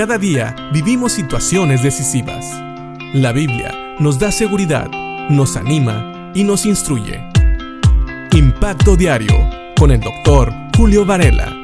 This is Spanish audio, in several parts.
Cada día vivimos situaciones decisivas. La Biblia nos da seguridad, nos anima y nos instruye. Impacto Diario con el doctor Julio Varela.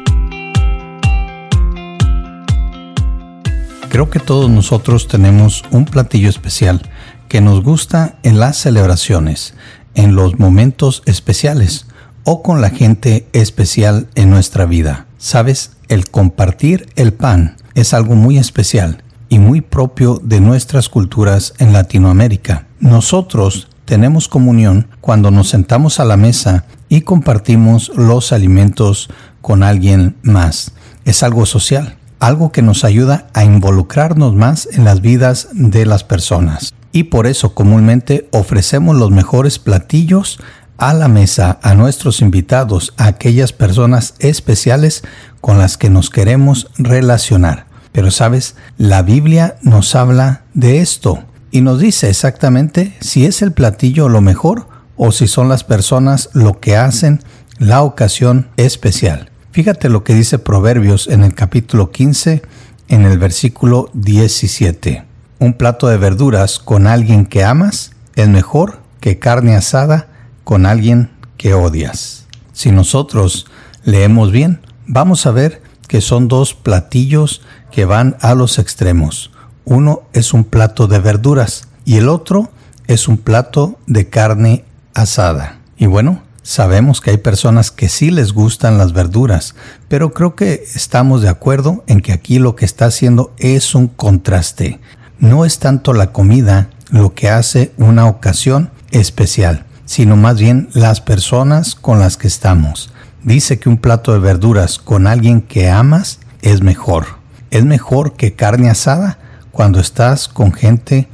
Creo que todos nosotros tenemos un platillo especial que nos gusta en las celebraciones, en los momentos especiales o con la gente especial en nuestra vida. Sabes, el compartir el pan es algo muy especial y muy propio de nuestras culturas en Latinoamérica. Nosotros tenemos comunión cuando nos sentamos a la mesa y compartimos los alimentos con alguien más. Es algo social, algo que nos ayuda a involucrarnos más en las vidas de las personas. Y por eso comúnmente ofrecemos los mejores platillos a la mesa a nuestros invitados, a aquellas personas especiales con las que nos queremos relacionar. Pero sabes, la Biblia nos habla de esto y nos dice exactamente si es el platillo lo mejor o si son las personas lo que hacen la ocasión especial. Fíjate lo que dice Proverbios en el capítulo 15, en el versículo 17. Un plato de verduras con alguien que amas es mejor que carne asada con alguien que odias. Si nosotros leemos bien, vamos a ver que son dos platillos que van a los extremos. Uno es un plato de verduras y el otro es un plato de carne asada. Y bueno, sabemos que hay personas que sí les gustan las verduras, pero creo que estamos de acuerdo en que aquí lo que está haciendo es un contraste. No es tanto la comida lo que hace una ocasión especial, sino más bien las personas con las que estamos. Dice que un plato de verduras con alguien que amas es mejor. Es mejor que carne asada cuando estás con gente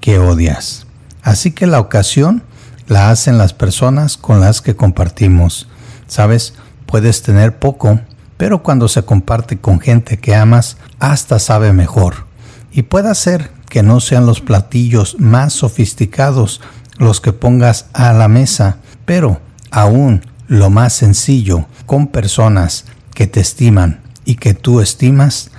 que odias. Así que la ocasión la hacen las personas con las que compartimos. Sabes, puedes tener poco, pero cuando se comparte con gente que amas, hasta sabe mejor. Y puede ser que no sean los platillos más sofisticados los que pongas a la mesa, pero aún lo más sencillo, con personas que te estiman y que tú estimas,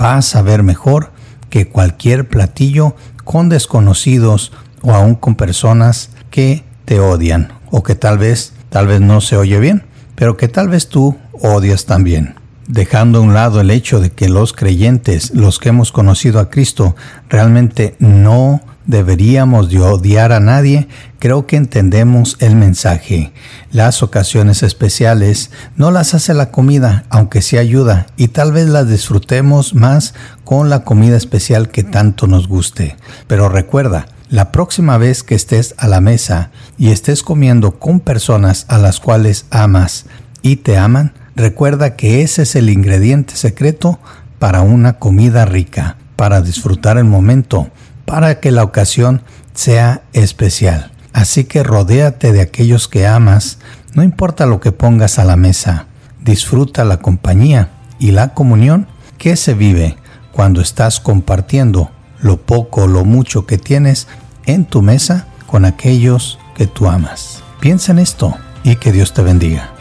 va a saber mejor que cualquier platillo con desconocidos o aún con personas que te odian o que tal vez, tal vez no se oye bien, pero que tal vez tú odias también. Dejando a un lado el hecho de que los creyentes, los que hemos conocido a Cristo, realmente no deberíamos de odiar a nadie, creo que entendemos el mensaje. Las ocasiones especiales no las hace la comida, aunque sí ayuda, y tal vez las disfrutemos más con la comida especial que tanto nos guste. Pero recuerda, la próxima vez que estés a la mesa y estés comiendo con personas a las cuales amas y te aman, recuerda que ese es el ingrediente secreto para una comida rica, para disfrutar el momento, para que la ocasión sea especial. Así que rodéate de aquellos que amas, no importa lo que pongas a la mesa, disfruta la compañía y la comunión que se vive cuando estás compartiendo lo poco o lo mucho que tienes en tu mesa con aquellos que tú amas. Piensa en esto y que Dios te bendiga.